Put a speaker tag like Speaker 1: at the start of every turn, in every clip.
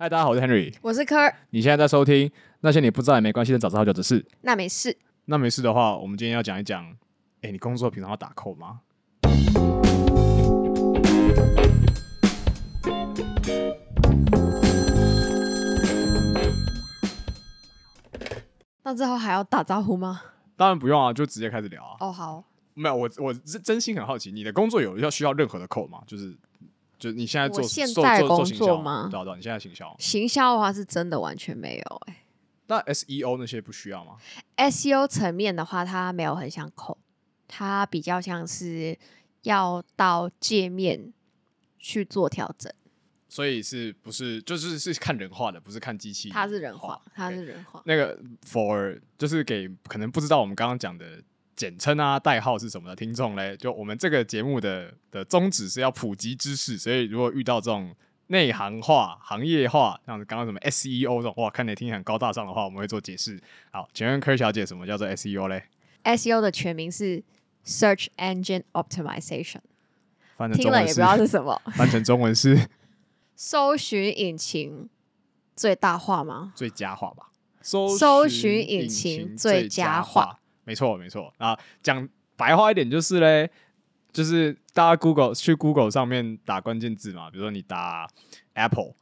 Speaker 1: 嗨，大家好，我是 Henry。
Speaker 2: 我是科儿，
Speaker 1: 你现在在收听那些你不知道也没关系的早知道就只是。
Speaker 2: 那没事。
Speaker 1: 那没事的话，我们今天要讲一讲，哎，你工作平常要打扣吗？
Speaker 2: 那之后还要打招呼吗？
Speaker 1: 当然不用啊，就直接开始聊啊。
Speaker 2: 哦，好，
Speaker 1: 没有，我我是真心很好奇，你的工作有要需要任何的扣吗？就是，就是你现在做
Speaker 2: 我现
Speaker 1: 做
Speaker 2: 在工作吗
Speaker 1: 对啊对啊，你现在行销，
Speaker 2: 行销的话是真的完全没有、欸。
Speaker 1: 那 SEO 那些不需要吗
Speaker 2: ？SEO 层面的话，它没有很像扣，它比较像是要到界面去做调整，
Speaker 1: 所以是不是就是是看人画的，不是看机器？
Speaker 2: 它是人画，它是人画。
Speaker 1: 那个 for 就是给可能不知道我们刚刚讲的简称啊、代号是什么的听众嘞，就我们这个节目的的宗旨是要普及知识，所以如果遇到这种内行话、行业话，像刚刚什么 SEO 这种哇，看起来听起来很高大上的话，我们会做解释。好，请问柯小姐，什么叫做 SEO 嘞
Speaker 2: ？SEO 的全名是 Search Engine Optimization，
Speaker 1: 翻成
Speaker 2: 听了也不知道
Speaker 1: 是
Speaker 2: 是什么。
Speaker 1: 翻成中文是
Speaker 2: 搜寻引擎最大化吗？
Speaker 1: 最佳化吧？搜
Speaker 2: 搜寻引
Speaker 1: 引
Speaker 2: 擎
Speaker 1: 最
Speaker 2: 最佳
Speaker 1: 化
Speaker 2: 化，
Speaker 1: 没错没错。啊，讲白话一点就是嘞，就是大家 Google 去 Google 上面打关键字嘛，比如说你打 Apple，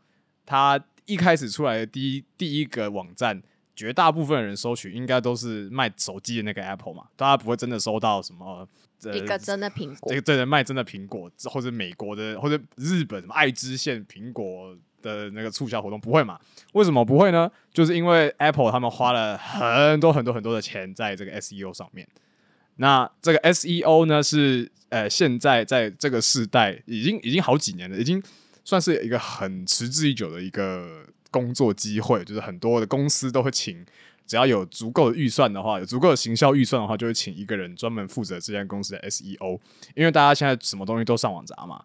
Speaker 1: 它一开始出来的第一第一个网站，绝大部分人搜取应该都是卖手机的那个 Apple 嘛，大家不会真的搜到什么。呃
Speaker 2: 一个真的苹果
Speaker 1: 这个真的卖真的苹果，或者美国的或者日本什么爱知县苹果的那个促销活动不会嘛？为什么不会呢？就是因为 Apple 他们花了很多很多很多的钱在这个 SEO 上面。那这个 SEO 呢，是呃现在在这个时代已经已经好几年了，已经算是一个很持之以久的一个工作机会，就是很多的公司都会请。只要有足够的预算的话，有足够的行销预算的话，就会请一个人专门负责这间公司的 SEO。因为大家现在什么东西都上网砸嘛，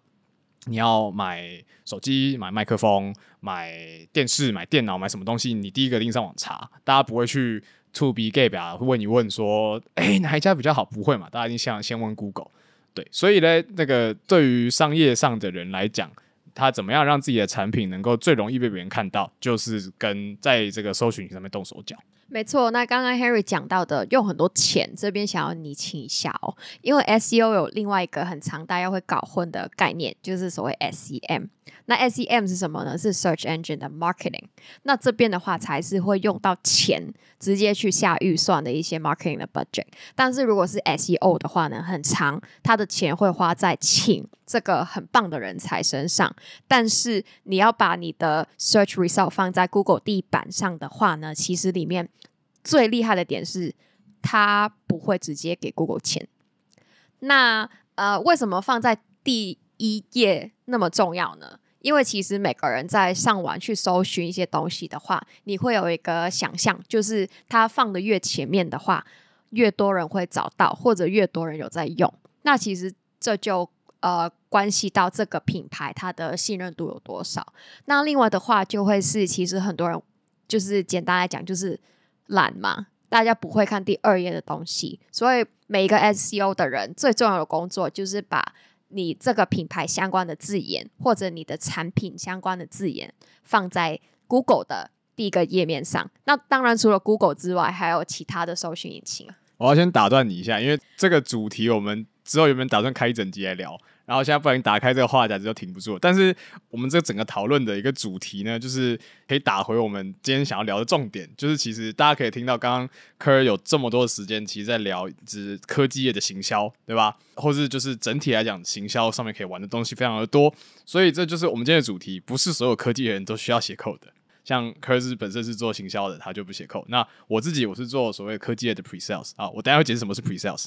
Speaker 1: 你要买手机、买麦克风、买电视、买电脑、买什么东西，你第一个一定上网查，大家不会去 to B gay 表问一问说，哎、哪一家比较好？不会嘛，大家一定先先问 Google。对，所以呢，那个对于商业上的人来讲，他怎么样让自己的产品能够最容易被别人看到，就是跟在这个搜寻上面动手脚。
Speaker 2: 没错，那刚刚 Harry 讲到的用很多钱，这边想要厘清一下哦，因为 SEO 有另外一个很常大家会搞混的概念，就是所谓 SEM。那 SEM 是什么呢？是 Search Engine 的 Marketing。那这边的话才是会用到钱，直接去下预算的一些 marketing 的 budget。但是如果是 SEO 的话呢，很长，它的钱会花在请这个很棒的人才身上。但是你要把你的 search result 放在 Google 地板上的话呢，其实里面最厉害的点是，它不会直接给 Google 钱。那呃，为什么放在第一页那么重要呢？因为其实每个人在上网去搜寻一些东西的话，你会有一个想象，就是它放的越前面的话，越多人会找到，或者越多人有在用。那其实这就呃关系到这个品牌它的信任度有多少。那另外的话，就会是其实很多人就是简单来讲就是懒嘛，大家不会看第二页的东西，所以每一个 SEO 的人最重要的工作就是把你这个品牌相关的字眼或者你的产品相关的字眼放在 Google 的第一个页面上。那当然除了 Google 之外，还有其他的搜寻引擎。
Speaker 1: 我要先打断你一下，因为这个主题我们之后原本打算开一整集来聊，然后现在不然打开这个话匣子就停不住。但是我们这整个讨论的一个主题呢，就是可以打回我们今天想要聊的重点，就是其实大家可以听到刚刚科尔有这么多的时间，其实在聊就是科技业的行销，对吧？或是就是整体来讲，行销上面可以玩的东西非常的多，所以这就是我们今天的主题，不是所有科技人都需要写 code 的。像科斯本身是做行销的，他就不写 code。那我自己我是做所谓科技业的 pre sales 啊，我等一下会解释什么是 pre sales。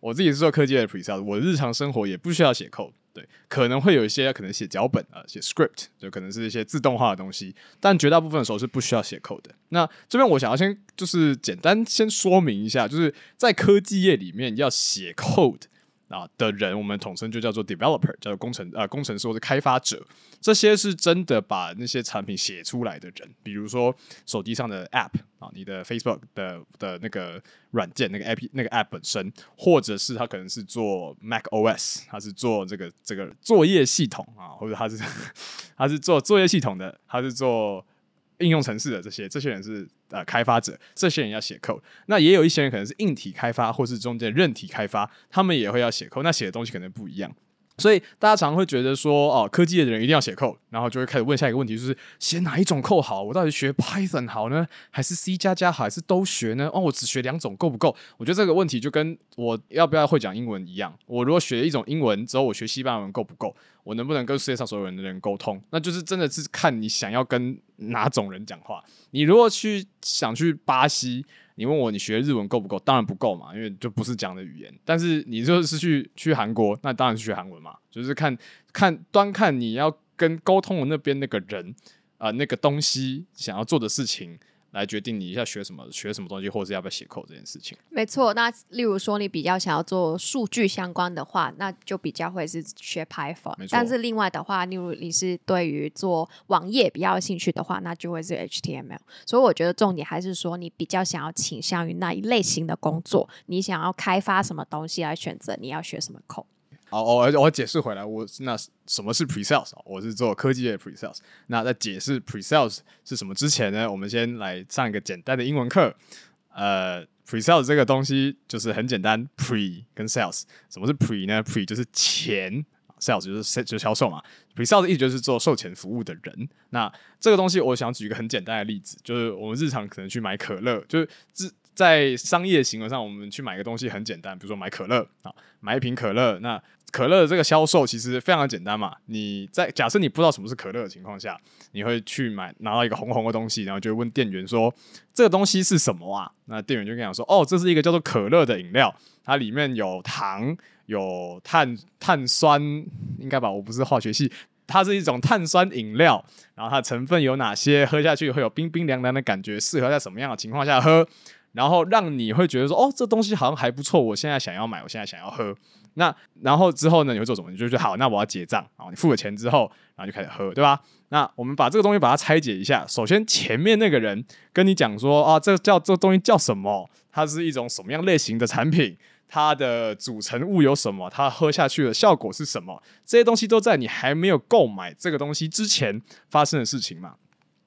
Speaker 1: 我自己是做科技的 presale，我日常生活也不需要写 code，对，可能会有一些可能写脚本啊，写 script，就可能是一些自动化的东西，但绝大部分的时候是不需要写 code 的。那这边我想要先就是简单先说明一下，就是在科技业里面要写 code。啊的人，我们统称就叫做 developer，叫做工程呃工程师或者开发者。这些是真的把那些产品写出来的人，比如说手机上的 app 啊，你的 Facebook 的的那个软件那个 app 那个 app 本身，或者是他可能是做 Mac OS，他是做这个这个作业系统啊，或者他是 他是做作业系统的，他是做应用程式的这些，这些人是呃开发者，这些人要写 code。那也有一些人可能是硬体开发，或是中间韧体开发，他们也会要写 code，那写的东西可能不一样。所以大家常会觉得说，哦，科技的人一定要写 code，然后就会开始问下一个问题，就是写哪一种 code 好？我到底学 Python 好呢，还是 C 加加好，还是都学呢？哦，我只学两种够不够？我觉得这个问题就跟我要不要会讲英文一样。我如果学一种英文之后，我学西班牙文够不够？我能不能跟世界上所有人的人沟通？那就是真的是看你想要跟哪种人讲话。你如果去想去巴西。你问我你学日文够不够？当然不够嘛，因为就不是讲的语言。但是你就是去去韩国，那当然是学韩文嘛。就是看看端看你要跟沟通的那边那个人啊，那个东西想要做的事情。来决定你要学什么，学什么东西，或者是要不要写扣这件事情。
Speaker 2: 没错，那例如说你比较想要做数据相关的话，那就比较会是学 Python。但是另外的话，例如你是对于做网页比较有兴趣的话，那就会是 HTML。所以我觉得重点还是说，你比较想要倾向于那一类型的工作，你想要开发什么东西来选择你要学什么扣。
Speaker 1: 好，我我解释回来，我那什么是 pre sales？我是做科技业 pre sales。那在解释 pre sales 是什么之前呢，我们先来上一个简单的英文课。呃，pre sales 这个东西就是很简单，pre 跟 sales。什么是 pre 呢？pre 就是钱，sales 就是就是销售嘛。pre sales 意思就是做售前服务的人。那这个东西，我想举一个很简单的例子，就是我们日常可能去买可乐，就是自在商业行为上，我们去买个东西很简单，比如说买可乐啊，买一瓶可乐。那可乐的这个销售其实非常的简单嘛。你在假设你不知道什么是可乐的情况下，你会去买拿到一个红红的东西，然后就问店员说：“这个东西是什么啊？”那店员就跟你讲说：“哦，这是一个叫做可乐的饮料，它里面有糖、有碳碳酸，应该吧？我不是化学系，它是一种碳酸饮料。然后它的成分有哪些？喝下去会有冰冰凉凉的感觉，适合在什么样的情况下喝？”然后让你会觉得说，哦，这东西好像还不错，我现在想要买，我现在想要喝。那然后之后呢，你会做什么？你就说好，那我要结账啊。你付了钱之后，然后就开始喝，对吧？那我们把这个东西把它拆解一下。首先，前面那个人跟你讲说，啊，这叫这东西叫什么？它是一种什么样类型的产品？它的组成物有什么？它喝下去的效果是什么？这些东西都在你还没有购买这个东西之前发生的事情嘛？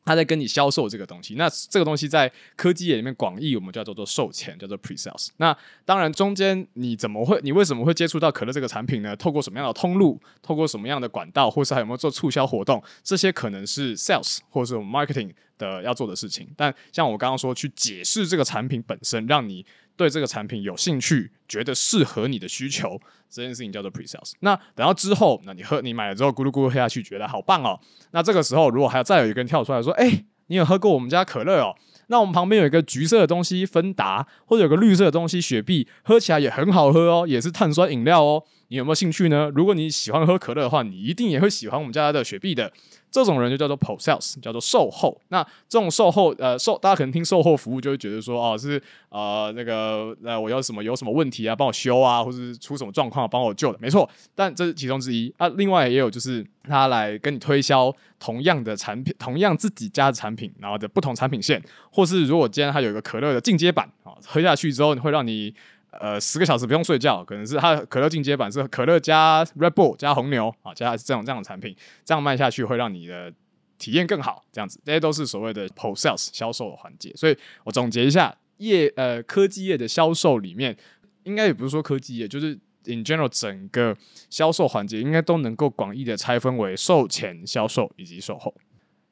Speaker 1: 他在跟你销售这个东西，那这个东西在科技业里面广义我们叫做做售前，叫做 pre sales。那当然中间你怎么会，你为什么会接触到可乐这个产品呢？透过什么样的通路，透过什么样的管道，或是还有没有做促销活动，这些可能是 sales 或者是我们 marketing 的要做的事情。但像我刚刚说，去解释这个产品本身，让你。对这个产品有兴趣，觉得适合你的需求，这件事情叫做 pre sales。那等到之后，那你喝你买了之后，咕噜咕噜喝下去，觉得好棒哦。那这个时候，如果还要再有一个人跳出来说：“哎，你有喝过我们家可乐哦？那我们旁边有一个橘色的东西芬达，或者有个绿色的东西雪碧，喝起来也很好喝哦，也是碳酸饮料哦。你有没有兴趣呢？如果你喜欢喝可乐的话，你一定也会喜欢我们家的雪碧的。”这种人就叫做 post sales，叫做售后。那这种售后，呃，售大家可能听售后服务就会觉得说，哦，是呃那个呃我要什么有什么问题啊，帮我修啊，或者是出什么状况帮我救的，没错。但这是其中之一啊。另外也有就是他来跟你推销同样的产品，同样自己家的产品，然后的不同产品线，或是如果今天他有一个可乐的进阶版啊，喝下去之后会让你。呃，十个小时不用睡觉，可能是它可乐进阶版是可乐加 Red Bull 加红牛啊，加这种这样的产品，这样卖下去会让你的体验更好。这样子，这些都是所谓的 post sales 销售的环节。所以我总结一下，业呃科技业的销售里面，应该也不是说科技业，就是 in general 整个销售环节应该都能够广义的拆分为售前销售以及售后。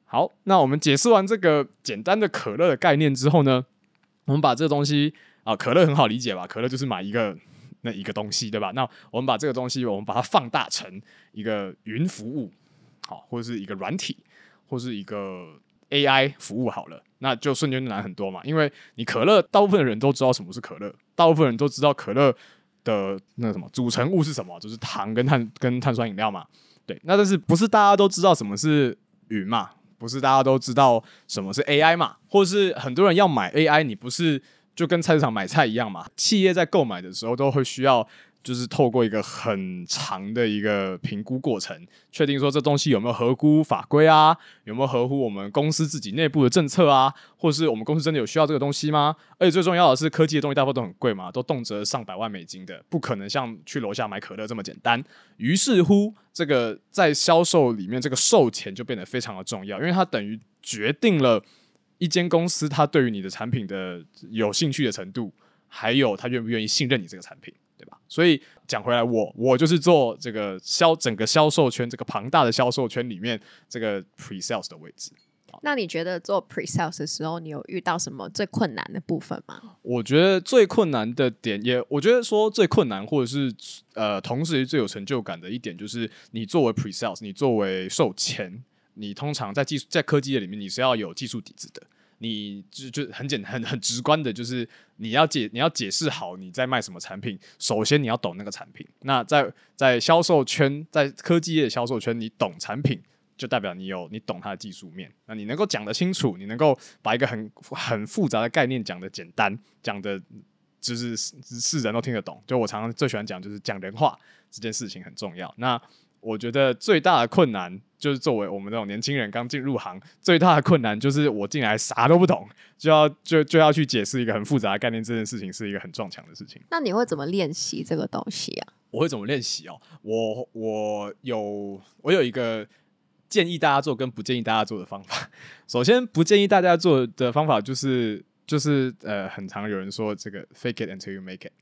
Speaker 1: 好，那我们解释完这个简单的可乐的概念之后呢，我们把这个东西。啊，可乐很好理解吧？可乐就是买一个那一个东西，对吧？那我们把这个东西，我们把它放大成一个云服务，好，或者是一个软体，或是一个 AI 服务好了，那就瞬间难很多嘛。因为你可乐，大部分的人都知道什么是可乐，大部分人都知道可乐的那什么组成物是什么，就是糖跟碳跟碳酸饮料嘛。对，那但是不是大家都知道什么是云嘛？不是大家都知道什么是 AI 嘛？或是很多人要买 AI，你不是？就跟菜市场买菜一样嘛，企业在购买的时候都会需要就是透过一个很长的一个评估过程，确定说这东西有没有合乎法规啊，有没有合乎我们公司自己内部的政策啊，或是我们公司真的有需要这个东西吗？而且最重要的是，科技的东西大部分都很贵嘛，都动辄上百万美金的，不可能像去楼下买可乐这么简单。于是乎，这个在销售里面，这个售前就变得非常的重要，因为它等于决定了一间公司它对于你的产品的有兴趣的程度，还有他愿不愿意信任你这个产品。对吧？所以讲回来，我我就是做这个销整个销售圈这个庞大的销售圈里面这个 pre sales 的位置。
Speaker 2: 那你觉得做 pre sales 的时候，你有遇到什么最困难的部分吗？
Speaker 1: 我觉得最困难的点，也我觉得说最困难，或者是呃，同时最有成就感的一点，就是你作为 pre sales，你作为售前，你通常在技术在科技业里面，你是要有技术底子的。你就就很简很很直观的，就是你要解你要解释好你在卖什么产品。首先你要懂那个产品。那在在销售圈，在科技业销售圈，你懂产品，就代表你有你懂它的技术面。那你能够讲得清楚，你能够把一个很很复杂的概念讲得简单，讲的就是是人都听得懂。就我常常最喜欢讲，就是讲人话这件事情很重要。那我觉得最大的困难就是作为我们这种年轻人刚进入行，最大的困难就是我进来啥都不懂，就要就就要去解释一个很复杂的概念，这件事情是一个很撞墙的事情。
Speaker 2: 那你会怎么练习这个东西啊？
Speaker 1: 我会怎么练习哦？我我有我有一个建议大家做跟不建议大家做的方法。首先不建议大家做的方法就是就是呃，很常有人说这个 fake it until you make it。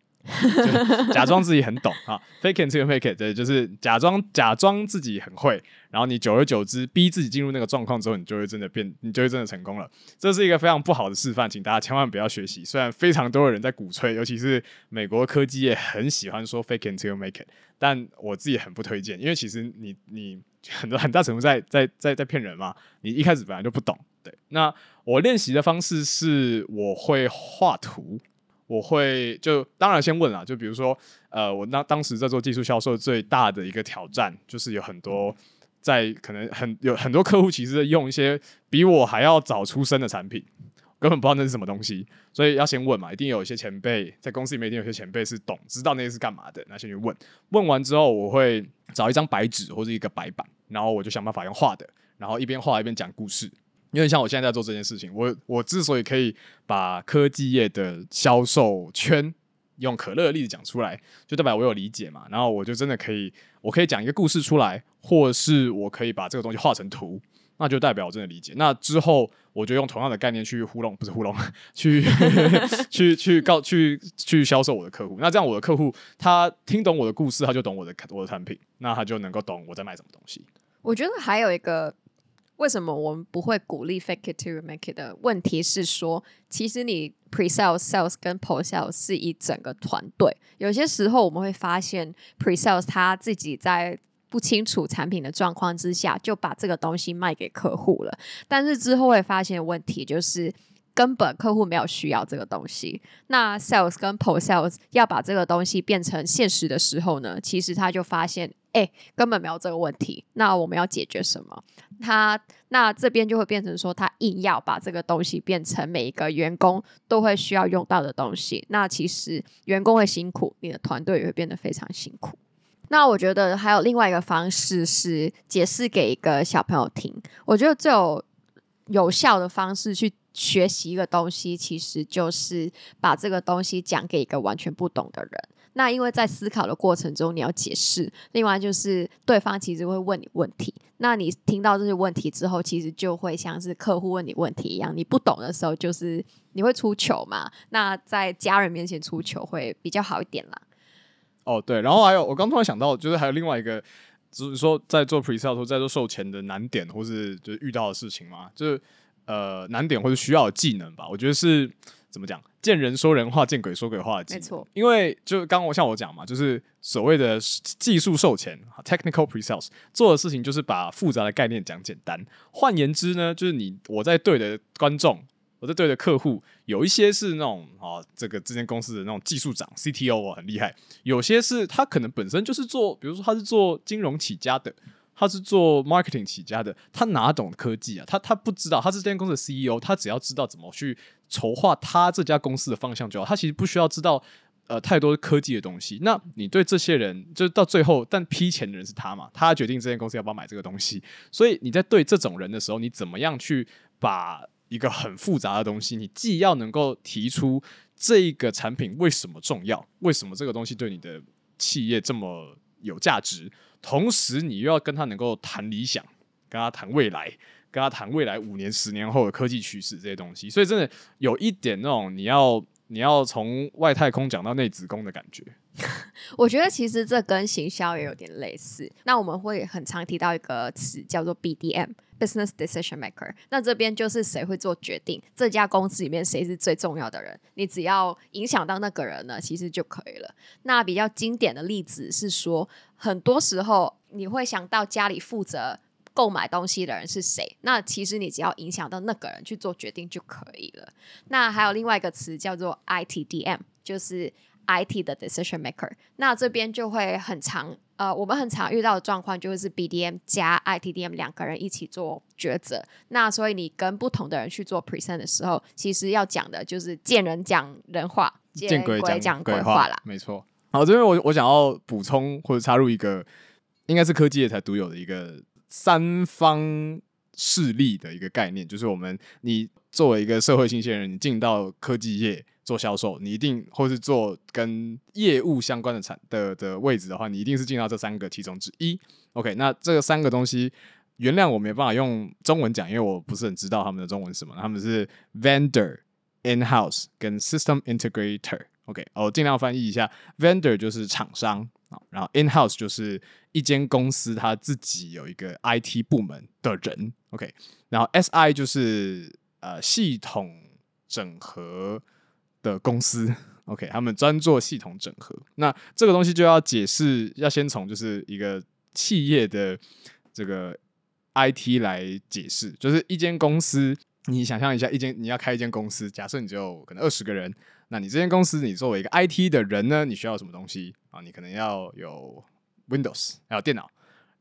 Speaker 1: 假装自己很懂 啊，fake it to make it，对，就是假装假装自己很会，然后你久而久之逼自己进入那个状况之后，你就会真的变，你就会真的成功了。这是一个非常不好的示范，请大家千万不要学习。虽然非常多的人在鼓吹，尤其是美国科技业很喜欢说 fake it to make it，但我自己很不推荐，因为其实你你很多很大程度在在在在骗人嘛。你一开始本来就不懂，对。那我练习的方式是我会画图。我会就当然先问啦，就比如说，呃，我那当时在做技术销售最大的一个挑战，就是有很多在可能很有很多客户其实用一些比我还要早出生的产品，根本不知道那是什么东西，所以要先问嘛，一定有一些前辈在公司里面，一定有些前辈是懂知道那些是干嘛的，那先去问。问完之后，我会找一张白纸或者一个白板，然后我就想办法用画的，然后一边画一边讲故事。因为像我现在在做这件事情，我我之所以可以把科技业的销售圈用可乐的例子讲出来，就代表我有理解嘛。然后我就真的可以，我可以讲一个故事出来，或是我可以把这个东西画成图，那就代表我真的理解。那之后我就用同样的概念去糊弄，不是糊弄，去 去去告去去销售我的客户。那这样我的客户他听懂我的故事，他就懂我的我的产品，那他就能够懂我在卖什么东西。
Speaker 2: 我觉得还有一个。为什么我们不会鼓励 fake it to make it 的问题是说，其实你 pre sales、sales 跟 post sales 是一整个团队。有些时候我们会发现 pre sales 他自己在不清楚产品的状况之下，就把这个东西卖给客户了。但是之后会发现问题就是。根本客户没有需要这个东西，那 sales 跟 post sales 要把这个东西变成现实的时候呢，其实他就发现，哎，根本没有这个问题。那我们要解决什么？他那这边就会变成说，他硬要把这个东西变成每一个员工都会需要用到的东西。那其实员工会辛苦，你的团队也会变得非常辛苦。那我觉得还有另外一个方式是解释给一个小朋友听。我觉得最有有效的方式去。学习一个东西，其实就是把这个东西讲给一个完全不懂的人。那因为在思考的过程中，你要解释。另外就是对方其实会问你问题，那你听到这些问题之后，其实就会像是客户问你问题一样。你不懂的时候，就是你会出糗嘛？那在家人面前出糗会比较好一点啦。
Speaker 1: 哦，对。然后还有，我刚突然想到，就是还有另外一个，就是说在做 pre sale 在做售前的难点，或是就是遇到的事情嘛，就是。呃，难点或者需要的技能吧，我觉得是怎么讲？见人说人话，见鬼说鬼话的技能。没错，因为就刚我像我讲嘛，就是所谓的技术售前 （technical pre-sales） 做的事情，就是把复杂的概念讲简单。换言之呢，就是你我在对的观众，我在对的客户，有一些是那种啊，这个这间公司的那种技术长 （CTO） 很厉害；有些是他可能本身就是做，比如说他是做金融起家的。他是做 marketing 起家的，他哪懂科技啊？他他不知道，他是这间公司的 CEO，他只要知道怎么去筹划他这家公司的方向就好。他其实不需要知道呃太多科技的东西。那你对这些人，就是到最后，但批钱的人是他嘛？他决定这间公司要不要买这个东西。所以你在对这种人的时候，你怎么样去把一个很复杂的东西，你既要能够提出这个产品为什么重要，为什么这个东西对你的企业这么有价值，同时你又要跟他能够谈理想，跟他谈未来。跟他谈未来五年、十年后的科技趋势这些东西，所以真的有一点那种你要你要从外太空讲到内子宫的感觉。
Speaker 2: 我觉得其实这跟行销也有点类似。那我们会很常提到一个词叫做 BDM（Business Decision Maker）。那这边就是谁会做决定，这家公司里面谁是最重要的人，你只要影响到那个人呢，其实就可以了。那比较经典的例子是说，很多时候你会想到家里负责。购买东西的人是谁？那其实你只要影响到那个人去做决定就可以了。那还有另外一个词叫做 ITDM，就是 IT 的 decision maker。那这边就会很常，呃，我们很常遇到的状况就是 BDM 加 ITDM 两个人一起做抉择。那所以你跟不同的人去做 present 的时候，其实要讲的就是见人讲人话，
Speaker 1: 见鬼
Speaker 2: 讲
Speaker 1: 鬼
Speaker 2: 话啦。
Speaker 1: 没错。好，这边我我想要补充或者插入一个，应该是科技业才独有的一个。三方势力的一个概念，就是我们你作为一个社会新鲜人，你进到科技业做销售，你一定或是做跟业务相关的产的的位置的话，你一定是进到这三个其中之一。OK，那这三个东西，原谅我没办法用中文讲，因为我不是很知道他们的中文是什么。他们是 vendor、in-house 跟 system integrator。OK，我尽量翻译一下，vendor 就是厂商。然后，in-house 就是一间公司，他自己有一个 IT 部门的人，OK。然后，SI 就是呃系统整合的公司，OK。他们专做系统整合。那这个东西就要解释，要先从就是一个企业的这个 IT 来解释，就是一间公司，你想象一下，一间你要开一间公司，假设你只有可能二十个人。那你这间公司，你作为一个 IT 的人呢，你需要什么东西啊？你可能要有 Windows，要有电脑，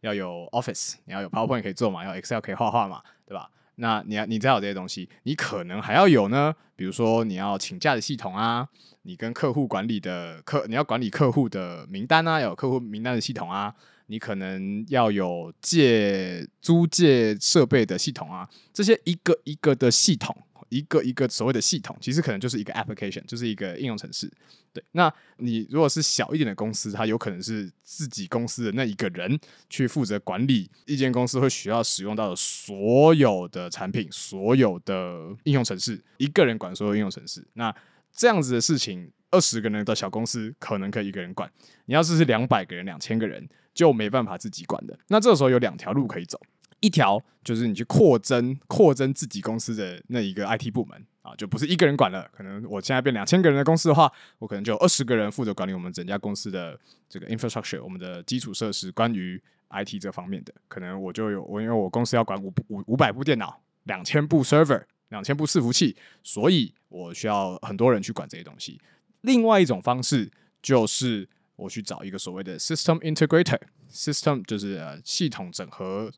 Speaker 1: 要有 Office，你要有 PowerPoint 可以做嘛，要 Excel 可以画画嘛，对吧？那你要你再有这些东西，你可能还要有呢，比如说你要请假的系统啊，你跟客户管理的客，你要管理客户的名单啊，有客户名单的系统啊，你可能要有借租借设备的系统啊，这些一个一个的系统。一个一个所谓的系统，其实可能就是一个 application，就是一个应用程式。对，那你如果是小一点的公司，它有可能是自己公司的那一个人去负责管理一间公司会需要使用到的所有的产品、所有的应用程式，一个人管所有应用程式。那这样子的事情，二十个人的小公司可能可以一个人管。你要是是两百个人、两千个人，就没办法自己管的。那这时候有两条路可以走。一条就是你去扩增扩增自己公司的那一个 IT 部门啊，就不是一个人管了。可能我现在变两千个人的公司的话，我可能就二十个人负责管理我们整家公司的这个 infrastructure，我们的基础设施，关于 IT 这方面的。可能我就有我因为我公司要管五五五百部电脑，两千部 server，两千部伺服器，所以我需要很多人去管这些东西。另外一种方式就是我去找一个所谓的 system integrator，system 就是系统整合。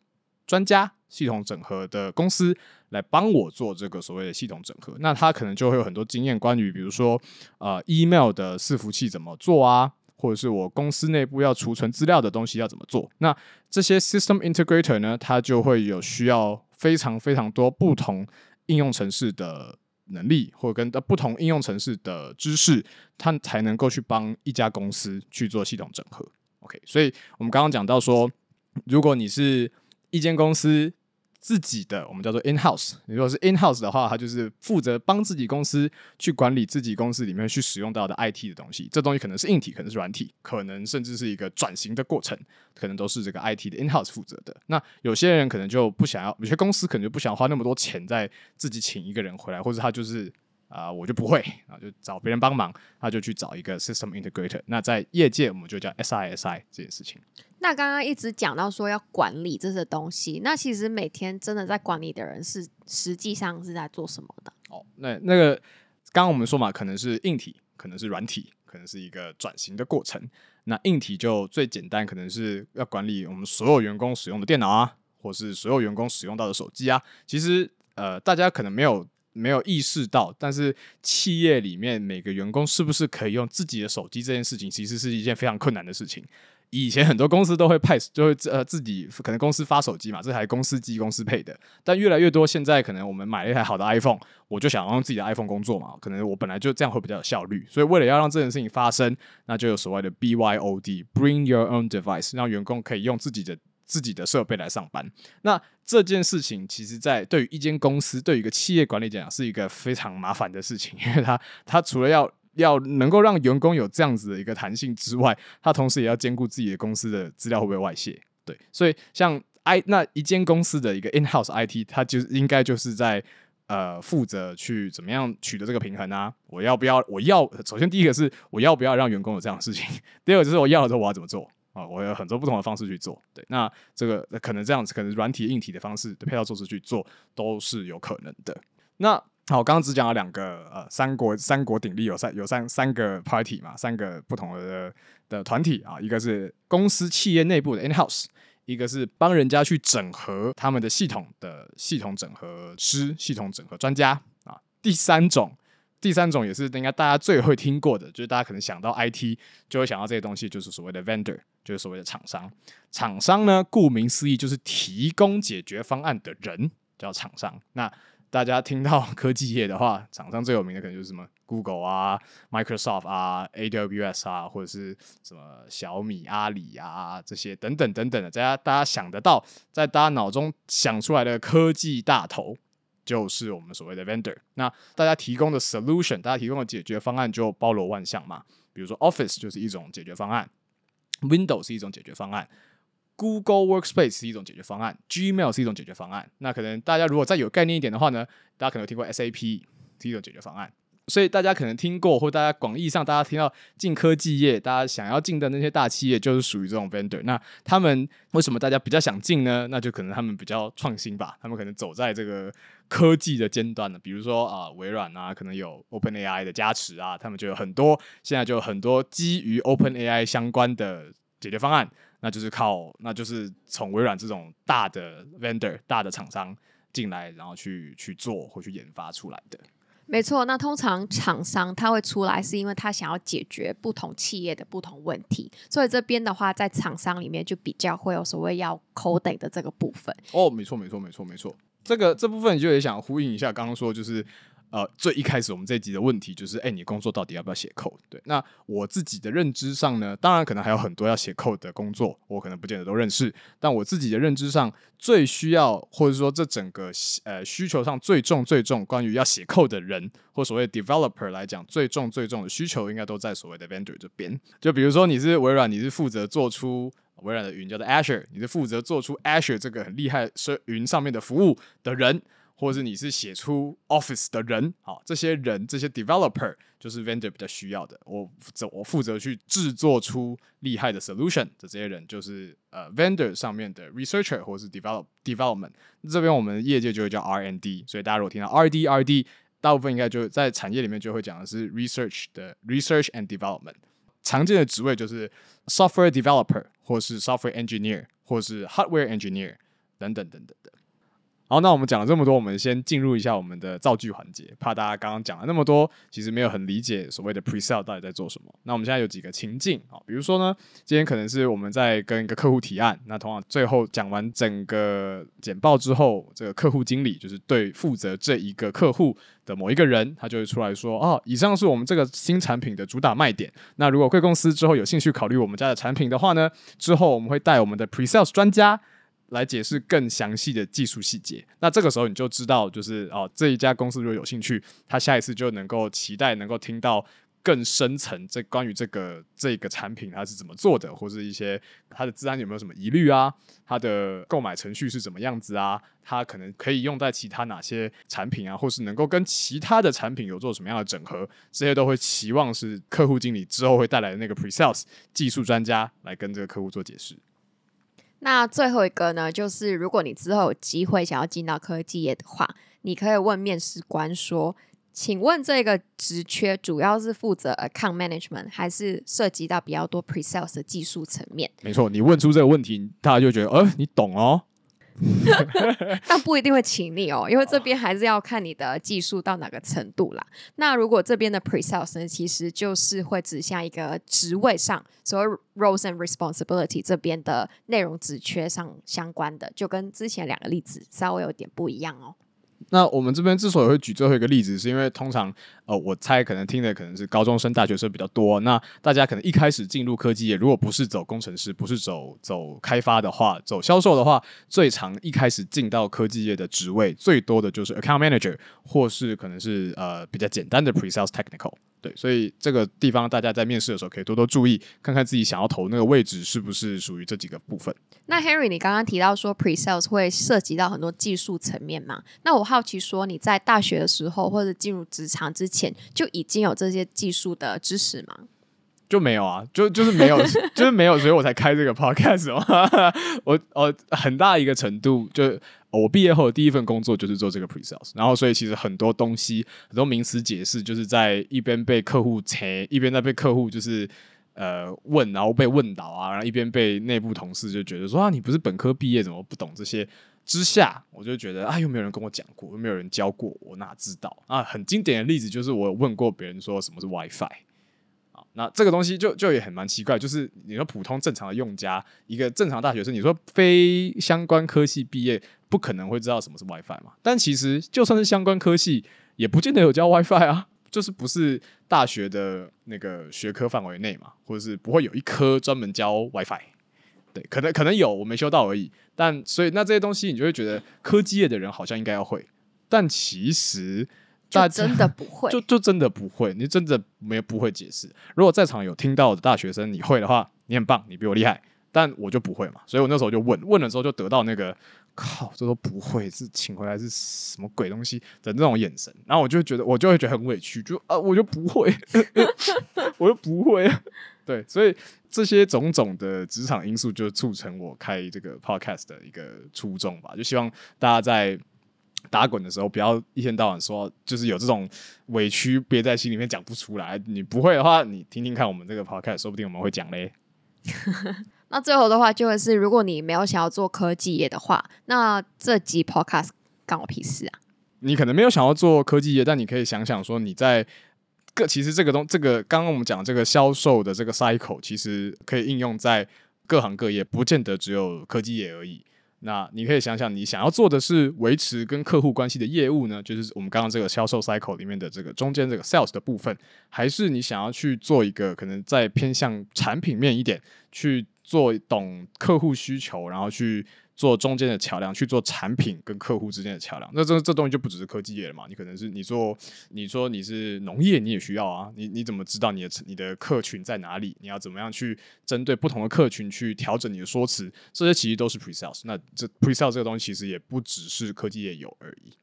Speaker 1: 专家系统整合的公司来帮我做这个所谓的系统整合，那他可能就会有很多经验，关于比如说呃 email 的伺服器怎么做啊，或者是我公司内部要储存资料的东西要怎么做。那这些 system integrator 呢，他就会有需要非常非常多不同应用城市的能力，或者跟不同应用城市的知识，他才能够去帮一家公司去做系统整合。OK，所以我们刚刚讲到说，如果你是一间公司自己的，我们叫做 in house。如果是 in house 的话，它就是负责帮自己公司去管理自己公司里面去使用到的 IT 的东西。这东西可能是硬体，可能是软体，可能甚至是一个转型的过程，可能都是这个 IT 的 in house 负责的。那有些人可能就不想要，有些公司可能就不想花那么多钱在自己请一个人回来，或者他就是啊，我就不会啊，就找别人帮忙，他就去找一个 system integrator。那在业界我们就叫 SISI 这件事情。
Speaker 2: 那刚刚一直讲到说要管理这些东西，那其实每天真的在管理的人是实际上是在做什么的？
Speaker 1: 哦，那那个刚刚我们说嘛，可能是硬体，可能是软体，可能是一个转型的过程。那硬体就最简单，可能是要管理我们所有员工使用的电脑啊，或是所有员工使用到的手机啊。其实呃，大家可能没有没有意识到，但是企业里面每个员工是不是可以用自己的手机这件事情，其实是一件非常困难的事情。以前很多公司都会派，就会呃自己可能公司发手机嘛，这台公司机公司配的。但越来越多，现在可能我们买了一台好的 iPhone，我就想用自己的 iPhone 工作嘛，可能我本来就这样会比较有效率。所以为了要让这件事情发生，那就有所谓的 BYOD（Bring Your Own Device），让员工可以用自己的自己的设备来上班。那这件事情其实，在对于一间公司，对于一个企业管理讲，是一个非常麻烦的事情，因为它它除了要要能够让员工有这样子的一个弹性之外，它同时也要兼顾自己的公司的资料会不会外泄。对，所以像 I 那一间公司的一个 in house IT，它就应该就是在呃负责去怎么样取得这个平衡啊？我要不要？我要首先第一个是我要不要让员工有这样的事情？第二个就是我要了之后我要怎么做啊？我有很多不同的方式去做。对，那这个可能这样子，可能软体硬体的方式的配套措施去做都是有可能的。那好，刚刚只讲了两个，呃，三国三国鼎立有三有三三个 party 嘛，三个不同的的团体啊，一个是公司企业内部的 in house，一个是帮人家去整合他们的系统的系统整合师、系统整合专家啊，第三种，第三种也是应该大家最会听过的，就是大家可能想到 IT 就会想到这些东西，就是所谓的 vendor，就是所谓的厂商。厂商呢，顾名思义就是提供解决方案的人叫厂商。那大家听到科技业的话，厂商最有名的可能就是什么 Google 啊、Microsoft 啊、AWS 啊，或者是什么小米、阿里啊这些等等等等的，大家大家想得到，在大家脑中想出来的科技大头，就是我们所谓的 vendor。那大家提供的 solution，大家提供的解决方案就包罗万象嘛。比如说 Office 就是一种解决方案，Windows 是一种解决方案。Google Workspace 是一种解决方案，Gmail 是一种解决方案。那可能大家如果再有概念一点的话呢，大家可能听过 SAP 是一种解决方案。所以大家可能听过，或大家广义上大家听到进科技业，大家想要进的那些大企业，就是属于这种 vendor。那他们为什么大家比较想进呢？那就可能他们比较创新吧，他们可能走在这个科技的尖端了。比如说啊，微软啊，可能有 Open AI 的加持啊，他们就有很多现在就有很多基于 Open AI 相关的解决方案。那就是靠，那就是从微软这种大的 vendor、大的厂商进来，然后去去做或去研发出来的。
Speaker 2: 没错，那通常厂商他会出来，是因为他想要解决不同企业的不同问题，所以这边的话，在厂商里面就比较会有所谓要 coding 的这个部分。
Speaker 1: 哦，没错，没错，没错，没错。这个这部分就也想呼应一下，刚刚说就是。呃，最一开始我们这一集的问题就是，哎，你工作到底要不要写 code？对，那我自己的认知上呢，当然可能还有很多要写 code 的工作，我可能不见得都认识。但我自己的认知上，最需要或者说这整个呃需求上最重最重，关于要写 code 的人或所谓 developer 来讲，最重最重的需求应该都在所谓的 vendor 这边。就比如说你是微软，你是负责做出微软的云叫做 Azure，你是负责做出 Azure 这个很厉害是云上面的服务的人。或者是你是写出 Office 的人，好，这些人这些 developer 就是 vendor 比较需要的。我责我负责去制作出厉害的 solution 的这些人，就是呃 vendor 上面的 researcher 或者是 develop development。这边我们业界就会叫 R N D，所以大家如果听到 R&D R&D，大部分应该就在产业里面就会讲的是 research 的 research and development。常见的职位就是 software developer 或是 software engineer 或是 hardware engineer 等等等等的。好，那我们讲了这么多，我们先进入一下我们的造句环节。怕大家刚刚讲了那么多，其实没有很理解所谓的 pre-sale 到底在做什么。那我们现在有几个情境啊，比如说呢，今天可能是我们在跟一个客户提案，那同样最后讲完整个简报之后，这个客户经理就是对负责这一个客户的某一个人，他就会出来说：哦，以上是我们这个新产品的主打卖点。那如果贵公司之后有兴趣考虑我们家的产品的话呢，之后我们会带我们的 pre-sales 专家。来解释更详细的技术细节，那这个时候你就知道，就是哦，这一家公司如果有兴趣，他下一次就能够期待能够听到更深层这关于这个这个产品它是怎么做的，或是一些它的治安有没有什么疑虑啊，它的购买程序是怎么样子啊，它可能可以用在其他哪些产品啊，或是能够跟其他的产品有做什么样的整合，这些都会期望是客户经理之后会带来的那个 pre sales 技术专家来跟这个客户做解释。
Speaker 2: 那最后一个呢，就是如果你之后有机会想要进到科技业的话，你可以问面试官说：“请问这个职缺主要是负责 account management，还是涉及到比较多 pre sales 的技术层面？”
Speaker 1: 没错，你问出这个问题，大家就觉得，呃，你懂哦。
Speaker 2: 但不一定会请你哦，因为这边还是要看你的技术到哪个程度啦。那如果这边的 pre-sales 呢，其实就是会指向一个职位上，所谓 roles and responsibility 这边的内容职缺上相关的，就跟之前两个例子稍微有点不一样哦。
Speaker 1: 那我们这边之所以会举最后一个例子，是因为通常，呃，我猜可能听的可能是高中生、大学生比较多。那大家可能一开始进入科技业，如果不是走工程师，不是走走开发的话，走销售的话，最常一开始进到科技业的职位，最多的就是 account manager，或是可能是呃比较简单的 pre sales technical。对，所以这个地方大家在面试的时候可以多多注意，看看自己想要投那个位置是不是属于这几个部分。
Speaker 2: 那 Henry，你刚刚提到说 pre sales 会涉及到很多技术层面嘛？那我好奇说，你在大学的时候或者进入职场之前就已经有这些技术的知识吗？
Speaker 1: 就没有啊，就就是没有，就是没有，所以我才开这个 podcast 哦。我哦，很大一个程度就。我毕业后的第一份工作就是做这个 pre sales，然后所以其实很多东西很多名词解释就是在一边被客户切，一边在被客户就是呃问，然后被问倒啊，然后一边被内部同事就觉得说啊你不是本科毕业怎么不懂这些？之下我就觉得啊又没有人跟我讲过，又没有人教过我，哪知道啊？很经典的例子就是我问过别人说什么是 WiFi。那这个东西就就也很蛮奇怪，就是你说普通正常的用家，一个正常大学生，你说非相关科系毕业，不可能会知道什么是 WiFi 嘛？但其实就算是相关科系，也不见得有教 WiFi 啊，就是不是大学的那个学科范围内嘛，或者是不会有一科专门教 WiFi，对，可能可能有，我没修到而已。但所以那这些东西，你就会觉得科技业的人好像应该要会，但其实。
Speaker 2: 就真的不会，
Speaker 1: 就就真的不会，你真的没不会解释。如果在场有听到的大学生，你会的话，你很棒，你比我厉害。但我就不会嘛，所以我那时候就问问的时候，就得到那个靠，这都不会是请回来是什么鬼东西的那种眼神。然后我就觉得，我就会觉得很委屈，就啊，我就不会，我就不会。对，所以这些种种的职场因素，就促成我开这个 podcast 的一个初衷吧，就希望大家在。打滚的时候，不要一天到晚说，就是有这种委屈憋在心里面讲不出来。你不会的话，你听听看我们这个 podcast，说不定我们会讲嘞。
Speaker 2: 那最后的话，就会是如果你没有想要做科技业的话，那这集 podcast 干我屁事啊！
Speaker 1: 你可能没有想要做科技业，但你可以想想说，你在各其实这个东这个刚刚我们讲这个销售的这个 cycle，其实可以应用在各行各业，不见得只有科技业而已。那你可以想想，你想要做的是维持跟客户关系的业务呢，就是我们刚刚这个销售 cycle 里面的这个中间这个 sales 的部分，还是你想要去做一个可能再偏向产品面一点，去做懂客户需求，然后去。做中间的桥梁，去做产品跟客户之间的桥梁，那这这东西就不只是科技业了嘛？你可能是你做，你说你是农业，你也需要啊。你你怎么知道你的你的客群在哪里？你要怎么样去针对不同的客群去调整你的说辞？这些其实都是 pre sales。那这 pre sales 这个东西其实也不只是科技业有而已。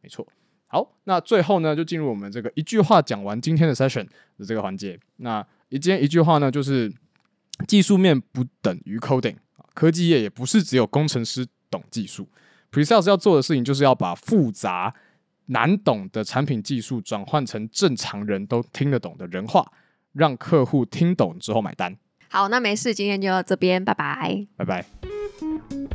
Speaker 1: 没错。好，那最后呢，就进入我们这个一句话讲完今天的 session 的这个环节。那一今天一句话呢，就是技术面不等于 coding。科技业也不是只有工程师懂技术，Pre-sales 要做的事情就是要把复杂难懂的产品技术转换成正常人都听得懂的人话，让客户听懂之后买单。
Speaker 2: 好，那没事，今天就到这边，拜拜，
Speaker 1: 拜拜。